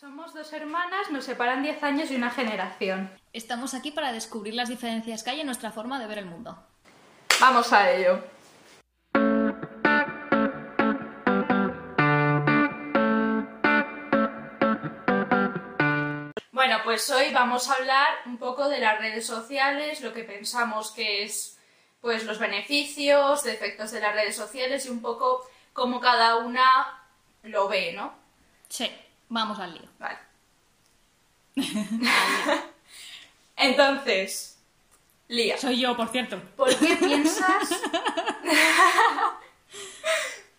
Somos dos hermanas, nos separan 10 años y una generación. Estamos aquí para descubrir las diferencias que hay en nuestra forma de ver el mundo. Vamos a ello. Bueno, pues hoy vamos a hablar un poco de las redes sociales, lo que pensamos que es pues los beneficios, defectos de las redes sociales y un poco cómo cada una lo ve, ¿no? Sí, vamos al lío. Vale. Entonces, Lía, Soy yo, por cierto. ¿por qué piensas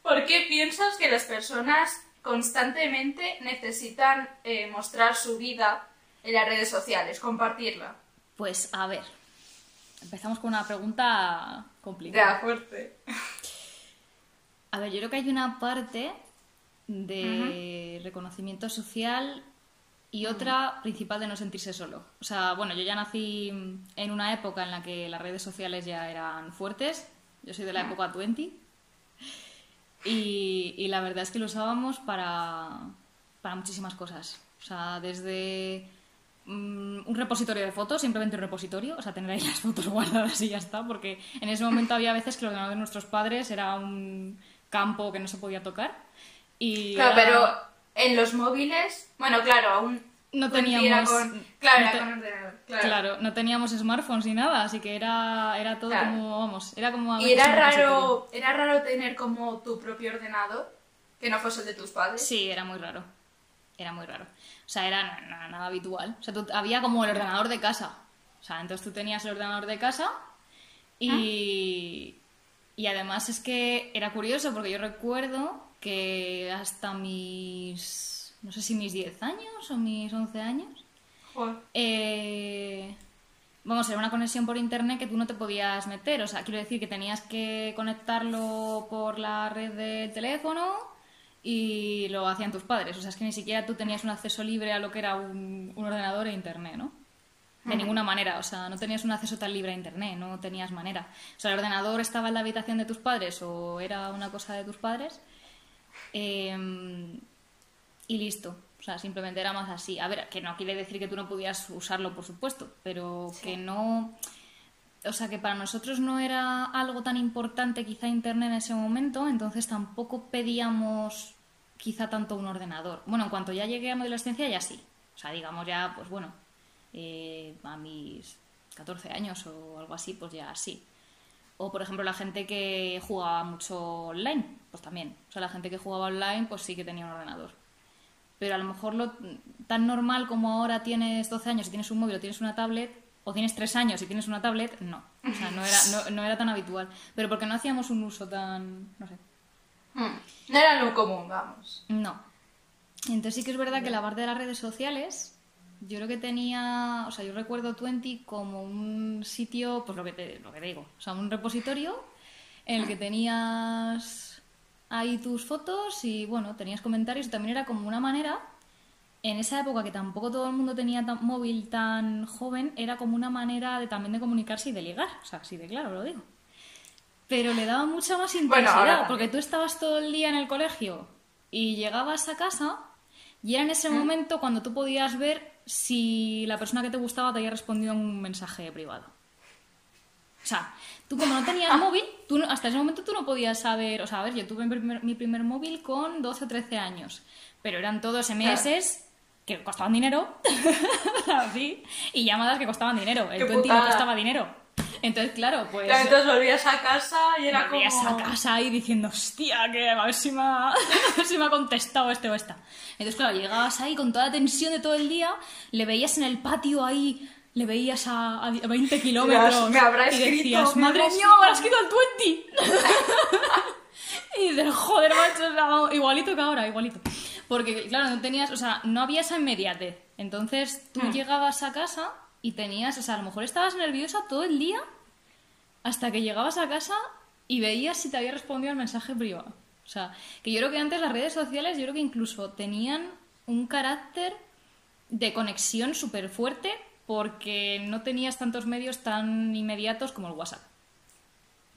¿Por qué piensas que las personas constantemente necesitan eh, mostrar su vida en las redes sociales, compartirla? Pues a ver, empezamos con una pregunta complicada. Ya, fuerte. A ver, yo creo que hay una parte de reconocimiento social y otra principal de no sentirse solo. O sea, bueno, yo ya nací en una época en la que las redes sociales ya eran fuertes. Yo soy de la época 20. Y, y la verdad es que lo usábamos para, para muchísimas cosas. O sea, desde mm, un repositorio de fotos, simplemente un repositorio, o sea, tener ahí las fotos guardadas y ya está, porque en ese momento había veces que el ordenador de nuestros padres era un campo que no se podía tocar. Y Claro, era- pero en los móviles, bueno, claro, aún No teníamos- con, claro, no te- con ordenador, claro. Claro, no teníamos smartphones ni nada, así que era, era todo Claro. como, vamos, era como... Y era raro, era raro tener como tu propio ordenador, que no fuese el de tus padres. Sí, era muy raro. Era muy raro. O sea, era na- na- nada habitual. O sea, tú- había como el ordenador de casa. O sea, entonces tú tenías el ordenador de casa y, y además es que era curioso porque yo recuerdo que hasta mis, no sé si mis 10 años o mis 11 años, eh, vamos, era una conexión por internet que tú no te podías meter. O sea, quiero decir que tenías que conectarlo por la red del teléfono y lo hacían tus padres. O sea, es que ni siquiera tú tenías un acceso libre a lo que era un, un ordenador e internet, ¿no? De ninguna manera, o sea, no tenías un acceso tan libre a internet, no tenías manera. O sea, el ordenador estaba en la habitación de tus padres o era una cosa de tus padres. Em, y listo. O sea, simplemente era más así. A ver, que no quiere decir que tú no podías usarlo, por supuesto, pero que no. O sea, que para nosotros no era algo tan importante quizá Internet en ese momento, entonces tampoco pedíamos quizá tanto un ordenador. Bueno, en cuanto ya llegué a mi adolescencia ya sí. O sea, digamos ya, pues bueno, eh, a mis 14 años o algo así, pues ya sí. O, por ejemplo, la gente que jugaba mucho online, pues también. O sea, la gente que jugaba online, pues sí que tenía un ordenador. Pero a lo mejor lo tan normal como ahora tienes 12 años y tienes un móvil o tienes una tablet, o tienes 3 años y tienes una tablet, no. O sea, no era, no, no era tan habitual. Pero porque no hacíamos un uso tan, no sé, Hmm. No era lo común, vamos. no. Entonces sí que es verdad que la parte de las redes sociales, yo creo que tenía, o sea, yo recuerdo Twenty como un sitio, pues lo que te, lo que te digo, o sea, un repositorio en el que tenías ahí tus fotos y bueno, tenías comentarios y también era como una manera, en esa época que tampoco todo el mundo tenía tan, móvil tan joven, era como una manera de también de comunicarse y de ligar, o sea, así de claro lo digo. Pero le daba mucha más intensidad, porque tú estabas todo el día en el colegio y llegabas a casa y era en ese momento cuando tú podías ver si la persona que te gustaba te había respondido un mensaje privado. O sea, tú como no tenías móvil, tú hasta ese momento tú no podías saber, o sea, a ver, yo tuve mi primer, mi primer móvil con 12 o 13 años, pero eran todos MS que costaban dinero, así, y llamadas que costaban dinero. El Qué 20 no putada. costaba dinero. Entonces, claro, pues... Claro, entonces volvías a casa y era Volvías como... a casa ahí diciendo, hostia, que a ver si me ha, si me ha contestado este o esta. Entonces, claro, llegabas ahí con toda la tensión de todo el día, le veías en el patio ahí, le veías a, a 20 kilómetros. me habrá y escrito, decías, me madre mía, me habrá escrito al 20. y dices, joder, macho, igualito que ahora, igualito. Porque, claro, no tenías, o sea, no había esa inmediatez. Entonces, tú llegabas a casa y tenías, o sea, a lo mejor estabas nerviosa todo el día hasta que llegabas a casa y veías si te había respondido al mensaje privado. O sea, que yo creo que antes las redes sociales, yo creo que incluso tenían un carácter de conexión súper fuerte porque no tenías tantos medios tan inmediatos como el WhatsApp.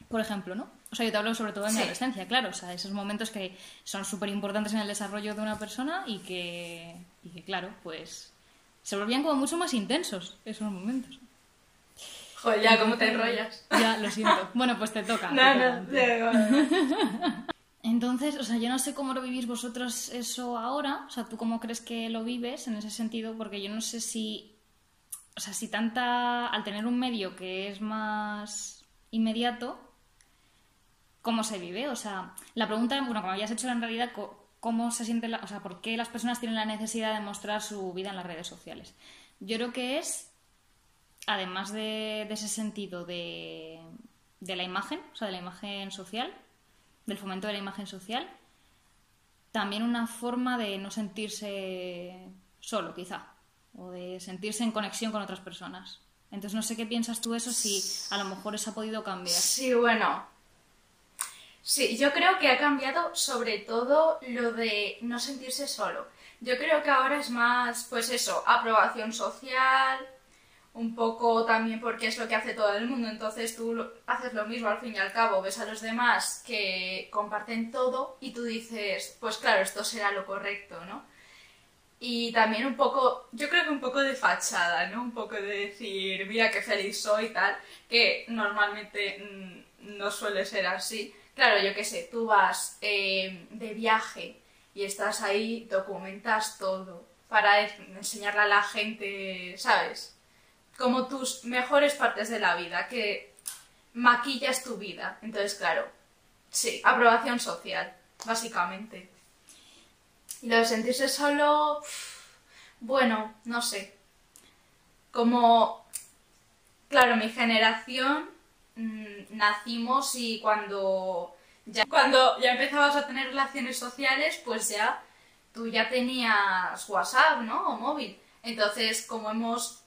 Por ejemplo, ¿no? O sea, yo te hablo sobre todo en mi adolescencia, claro. O sea, esos momentos que son súper importantes en el desarrollo de una persona y que, y que, claro, pues se volvían como mucho más intensos esos momentos. Joder, ya, ¿cómo te enrollas? Ya, lo siento. Bueno, pues te toca. te No, toca. no. Entonces, o sea, yo no sé cómo lo vivís vosotros eso ahora, o sea, tú cómo crees que lo vives en ese sentido, porque yo no sé si, o sea, si tanta, al tener un medio que es más inmediato, ¿cómo se vive? O sea, la pregunta, bueno, como habías hecho en realidad, ¿cómo se siente, la- o sea, por qué las personas tienen la necesidad de mostrar su vida en las redes sociales? Yo creo que es, además de, ese sentido de, de la imagen, o sea, de la imagen social, del fomento de la imagen social, también una forma de no sentirse solo, quizá, o de sentirse en conexión con otras personas. Entonces, no sé qué piensas tú eso, si a lo mejor eso ha podido cambiar. Sí, bueno. Sí, yo creo que ha cambiado sobre todo lo de no sentirse solo. Yo creo que ahora es más, pues eso, aprobación social, un poco también porque es lo que hace todo el mundo, entonces tú haces lo mismo al fin y al cabo, ves a los demás que comparten todo y tú dices, pues claro, esto será lo correcto, ¿no? Y también un poco, yo creo que un poco de fachada, ¿no? Un poco de decir, mira qué feliz soy y tal, que normalmente mm, no suele ser así. Claro, yo qué sé, tú vas eh, de viaje y estás ahí, documentas todo para enseñarle a la gente, ¿sabes? Como tus mejores partes de la vida, que maquillas tu vida. Entonces, claro, sí, aprobación social, básicamente. Y lo de sentirse solo, bueno, no sé. Como, claro, mi generación mm, nacimos y cuando ya, cuando ya empezabas a tener relaciones sociales, pues ya tú ya tenías WhatsApp, ¿no? O móvil. Entonces, como hemos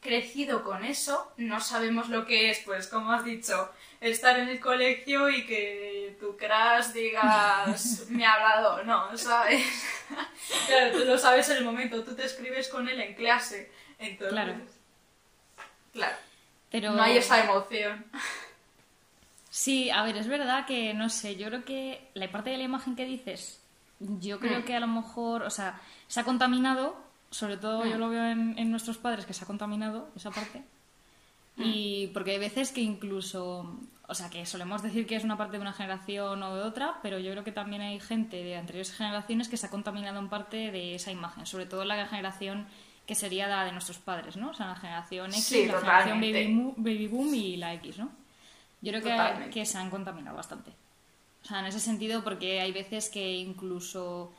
crecido con eso, no sabemos lo que es, pues como has dicho, estar en el colegio y que tu crush digas me ha hablado, no, ¿sabes? claro, tú lo sabes en el momento, tú te escribes con él en clase, entonces... Claro. Claro, Pero no hay esa emoción. Sí, a ver, es verdad que, no sé, yo creo que la parte de la imagen que dices, yo creo Mm. que a lo mejor, o sea, se ha contaminado, sobre todo yo Mm. lo veo en, en nuestros padres que se ha contaminado esa parte. Mm. Y porque hay veces que incluso, o sea, que solemos decir que es una parte de una generación o de otra, pero yo creo que también hay gente de anteriores generaciones que se ha contaminado en parte de esa imagen, sobre todo la generación que sería la de nuestros padres, ¿no? O sea, la generación X, Sí, la generación totalmente. baby, mo- baby boom y la X, ¿no? Yo creo que, que se han contaminado bastante. O sea, en ese sentido, porque hay veces que incluso.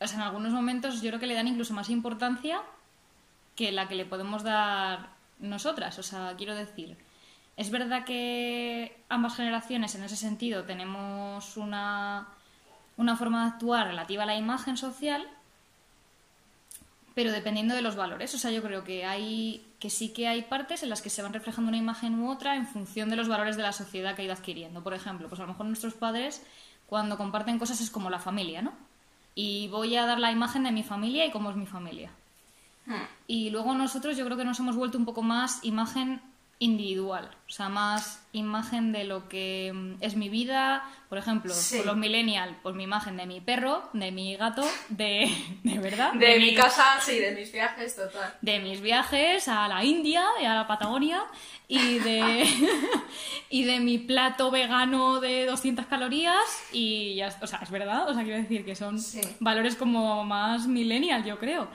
O sea, en algunos momentos yo creo que le dan incluso más importancia que la que le podemos dar nosotras. O sea, quiero decir, es verdad que ambas generaciones en ese sentido tenemos una, una forma de actuar relativa a la imagen social, pero dependiendo de los valores. O sea, yo creo que hay que sí que hay partes en las que se van reflejando una imagen u otra en función de los valores de la sociedad que ha ido adquiriendo. Por ejemplo, pues a lo mejor nuestros padres cuando comparten cosas es como la familia, ¿no? Y voy a dar la imagen de mi familia y cómo es mi familia. Hmm. Y luego nosotros yo creo que nos hemos vuelto un poco más imagen individual, o sea, más imagen de lo que mm, es mi vida, por ejemplo, Sí. con los millennial, pues mi imagen de mi perro, de mi gato, de, de verdad, De mi mi- casa, sí, de mis viajes, total. de mis viajes a la India y a la Patagonia y de, y de mi plato vegano de 200 calorías y ya, o sea, es verdad, o sea, quiero decir que son Sí. valores como más millennial, yo creo.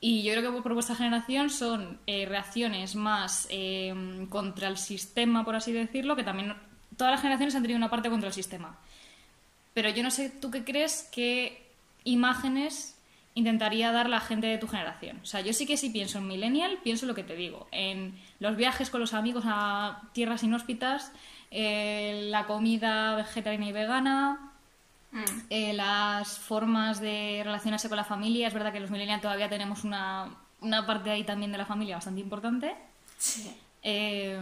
Y yo creo que por vuestra generación son eh, reacciones más eh, contra el sistema, por así decirlo, que también todas las generaciones han tenido una parte contra el sistema. Pero yo no sé, ¿tú qué crees que imágenes intentaría dar la gente de tu generación? O sea, yo sí que si pienso en millennial, pienso lo que te digo, en los viajes con los amigos a tierras inhóspitas, eh, la comida vegetariana y vegana, Mm. eh, las formas de relacionarse con la familia. Es verdad que los millennials todavía tenemos una, una parte ahí también de la familia bastante importante. Sí. Eh,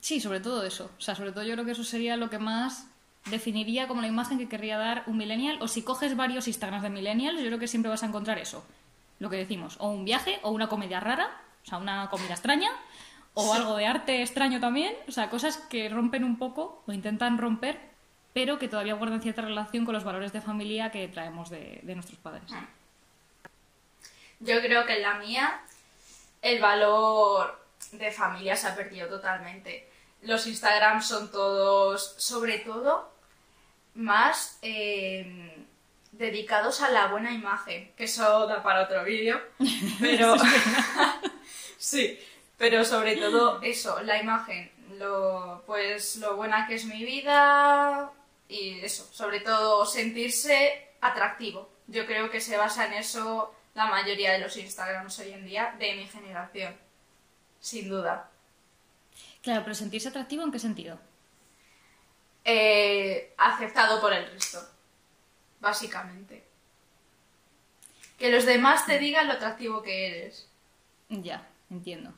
sí, sobre todo eso. O sea, sobre todo yo creo que eso sería lo que más definiría como la imagen que querría dar un millennial. O si coges varios Instagrams de millennials, yo creo que siempre vas a encontrar eso. Lo que decimos. O un viaje, o una comedia rara, o sea, una comida extraña, o algo de arte extraño también, o sea, cosas que rompen un poco o intentan romper, pero que todavía guardan cierta relación con los valores de familia que traemos de, de nuestros padres. Yo creo que en la mía el valor de familia se ha perdido totalmente. Los Instagrams son todos, sobre todo, más eh, dedicados a la buena imagen, que eso da para otro vídeo, pero sí, pero sobre todo eso, la imagen, lo, pues lo buena que es mi vida y eso, sobre todo sentirse atractivo. Yo creo que se basa en eso la mayoría de los Instagrams hoy en día de mi generación, sin duda. Claro, pero sentirse atractivo en qué sentido? Eh, aceptado por el resto, básicamente. Que los demás te digan lo atractivo que eres. Ya, entiendo.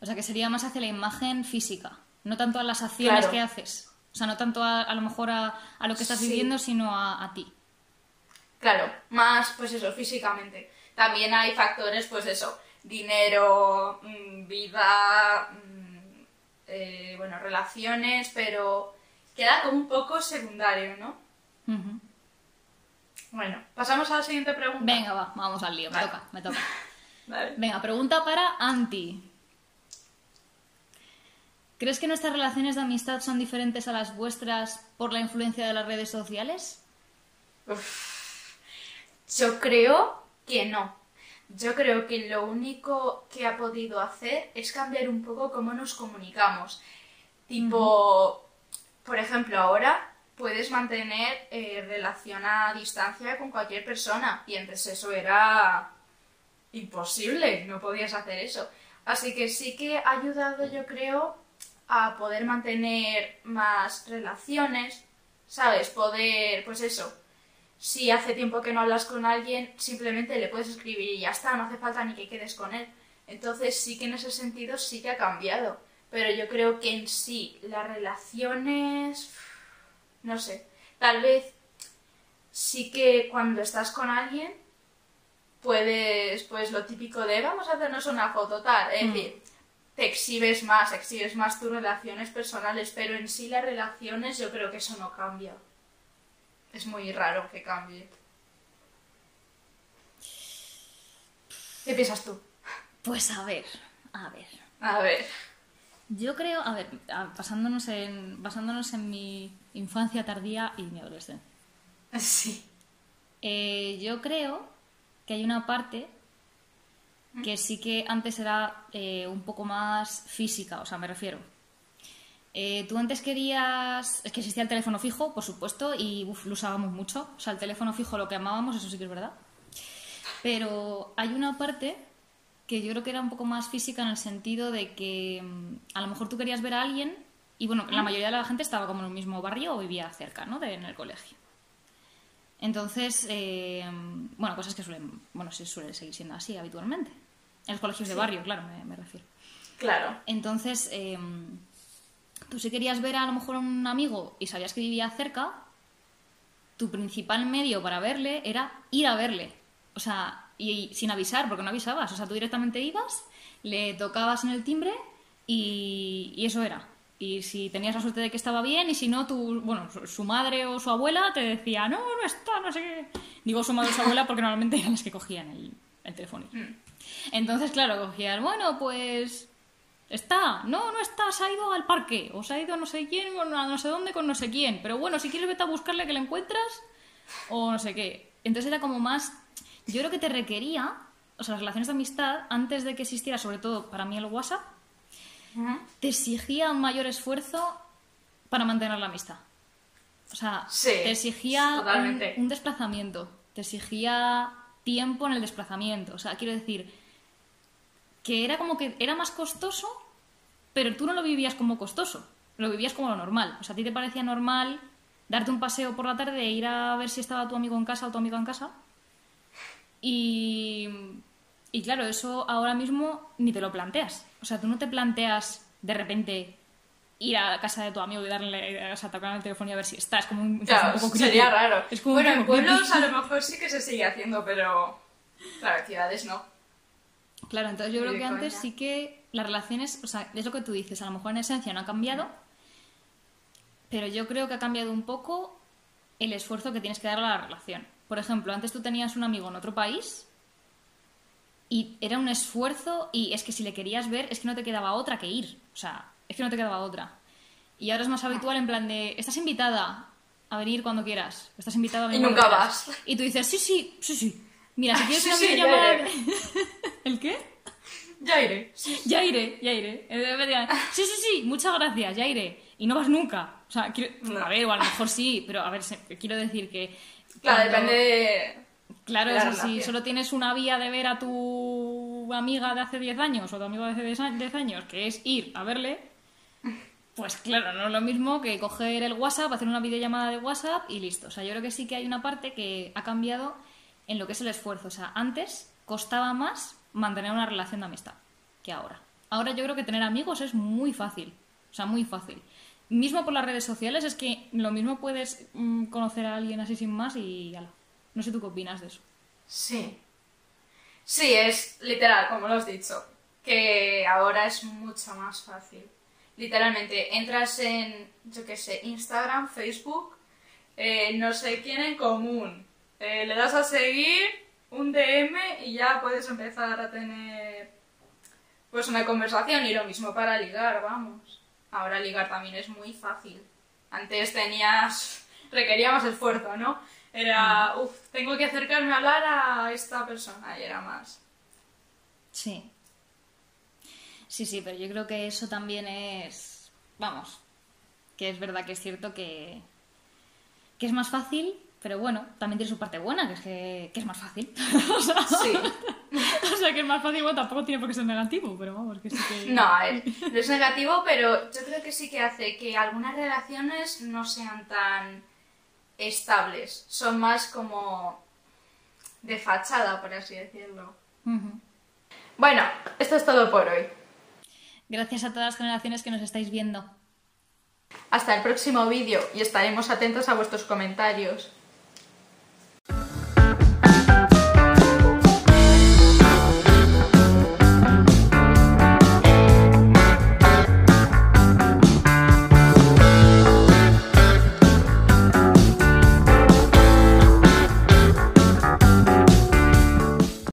O sea, que sería más hacia la imagen física, no tanto a las acciones Claro. que haces. O sea, no tanto a, a lo mejor a, a lo que estás Sí. viviendo, sino a, a ti. Claro, más pues eso, físicamente. También hay factores, pues eso, dinero, mm, vida, mm, eh, bueno, relaciones, pero queda como un poco secundario, ¿no? Bueno, pasamos a la siguiente pregunta. Venga, va, vamos al lío, me toca, me toca. Vale. Venga, pregunta para Anti. ¿Crees que nuestras relaciones de amistad son diferentes a las vuestras por la influencia de las redes sociales? Yo creo que no. Yo creo que lo único que ha podido hacer es cambiar un poco cómo nos comunicamos. Tipo, por ejemplo, ahora puedes mantener eh, relación a distancia con cualquier persona y antes eso era imposible, no podías hacer eso. Así que sí que ha ayudado, yo creo, a poder mantener más relaciones, ¿sabes? Poder, pues eso, si hace tiempo que no hablas con alguien, simplemente le puedes escribir y ya está, no hace falta ni que quedes con él. Entonces sí que en ese sentido sí que ha cambiado. Pero yo creo que en sí las relaciones, no sé, tal vez sí que cuando estás con alguien puedes, pues lo típico de vamos a hacernos una foto tal, es decir, te exhibes más, exhibes más tus relaciones personales, pero en sí las relaciones yo creo que eso no cambia. Es muy raro que cambie. ¿Qué piensas tú? Pues a ver, a ver. A ver. Yo creo, a ver, basándonos en, basándonos en mi infancia tardía y mi adolescencia. Sí. Eh, yo creo que hay una parte que sí que antes era eh, un poco más física, o sea, me refiero. Eh, tú antes querías. Es que existía el teléfono fijo, por supuesto, y uf, lo usábamos mucho. O sea, el teléfono fijo lo que amábamos, eso sí que es verdad. Pero hay una parte que yo creo que era un poco más física en el sentido de que mm, a lo mejor tú querías ver a alguien y bueno, la mayoría de la gente estaba como en el mismo barrio o vivía cerca, ¿no? De, en el colegio. Entonces, eh, bueno, cosas que suelen, bueno, sí suele seguir siendo así habitualmente. En los colegios de barrio, claro, me, me refiero. Claro. Entonces, eh, tú si querías ver a lo mejor a un amigo y sabías que vivía cerca, tu principal medio para verle era ir a verle. O sea, y, y sin avisar, porque no avisabas. O sea, tú directamente ibas, le tocabas en el timbre y, y eso era. Y si tenías la suerte de que estaba bien, y si no, tu, bueno, su- su madre o su abuela te decía, no, no está, no sé qué. Digo su madre o su abuela porque normalmente eran las que cogían el, el teléfono. Entonces, claro, cogían, bueno, pues está, no, no está, se ha ido al parque, o se ha ido no sé quién, o a no sé dónde con no sé quién, pero bueno, si quieres vete a buscarle que le encuentras, o no sé qué. Entonces era como más, yo creo que te requería, o sea, las relaciones de amistad, antes de que existiera, sobre todo para mí el WhatsApp, te exigía un mayor esfuerzo para mantener la amistad. O sea, Sí, te exigía un desplazamiento, te exigía tiempo en el desplazamiento. O sea, quiero decir que era como que era más costoso, pero tú no lo vivías como costoso, lo vivías como lo normal. O sea, a ti te parecía normal darte un paseo por la tarde e ir a ver si estaba tu amigo en casa o tu amiga en casa. Y, y claro, eso ahora mismo ni te lo planteas. O sea, tú no te planteas de repente ir a casa de tu amigo y darle, o sea, tocar el teléfono y a ver si está. Es como un, es Claro, un poco creepy. sería raro. Es como bueno, en pueblos a lo mejor sí que se sigue haciendo, pero claro, en ciudades no. Claro, entonces yo creo que antes sí que las relaciones, o sea, es lo que tú dices, a lo mejor en esencia no ha cambiado, pero yo creo que ha cambiado un poco el esfuerzo que tienes que dar a la relación. Por ejemplo, antes tú tenías un amigo en otro país y era un esfuerzo y es que si le querías ver es que no te quedaba otra que ir. O sea, es que no te quedaba otra. Y ahora es más habitual en plan de, estás invitada a venir cuando quieras. Estás invitada a venir Y cuando nunca quieras". vas. Y tú dices, sí, sí, sí, sí. Mira, si quieres Sí, sí, iré. ¿El qué? Ya iré. Ya iré, ya iré. Eh, Sí, sí, sí, muchas gracias, ya iré. Y no vas nunca. O sea, quiero- No. a ver, o a lo mejor sí, pero a ver, quiero decir que... Claro, cuando- depende de... Claro, de la eso sí, relación. solo tienes una vía de ver a tu amiga de hace 10 años o tu amigo de hace 10 a- 10 años, que es ir a verle, pues claro, no es lo mismo que coger el WhatsApp, hacer una videollamada de WhatsApp y listo. O sea, yo creo que sí que hay una parte que ha cambiado en lo que es el esfuerzo. O sea, antes costaba más mantener una relación de amistad que ahora. Ahora yo creo que tener amigos es muy fácil. O sea, muy fácil. Mismo por las redes sociales es que lo mismo puedes mm, conocer a alguien así sin más y ala. No sé tú qué opinas de eso. Sí. Sí, es literal, como lo has dicho, que ahora es mucho más fácil. Literalmente, entras en, yo qué sé, Instagram, Facebook, eh, no sé quién en común, eh, le das a seguir un DM y ya puedes empezar a tener pues una conversación y lo mismo para ligar, vamos. Ahora ligar también es muy fácil. Antes tenías, requería más esfuerzo, ¿no? Era, uff, tengo que acercarme a hablar a esta persona y era más. Sí. Sí, sí, pero yo creo que eso también es. Vamos. Que es verdad que es cierto que. que es más fácil, pero bueno, también tiene su parte buena, que es que, que es más fácil. o, sea, Sí. o sea, que es más fácil, bueno, tampoco tiene por qué ser negativo, pero vamos, que sí que. No, a ver, no es negativo, pero yo creo que sí que hace que algunas relaciones no sean tan estables. Son más como de fachada, por así decirlo. Bueno, esto es todo por hoy. Gracias a todas las generaciones que nos estáis viendo. Hasta el próximo vídeo y estaremos atentos a vuestros comentarios.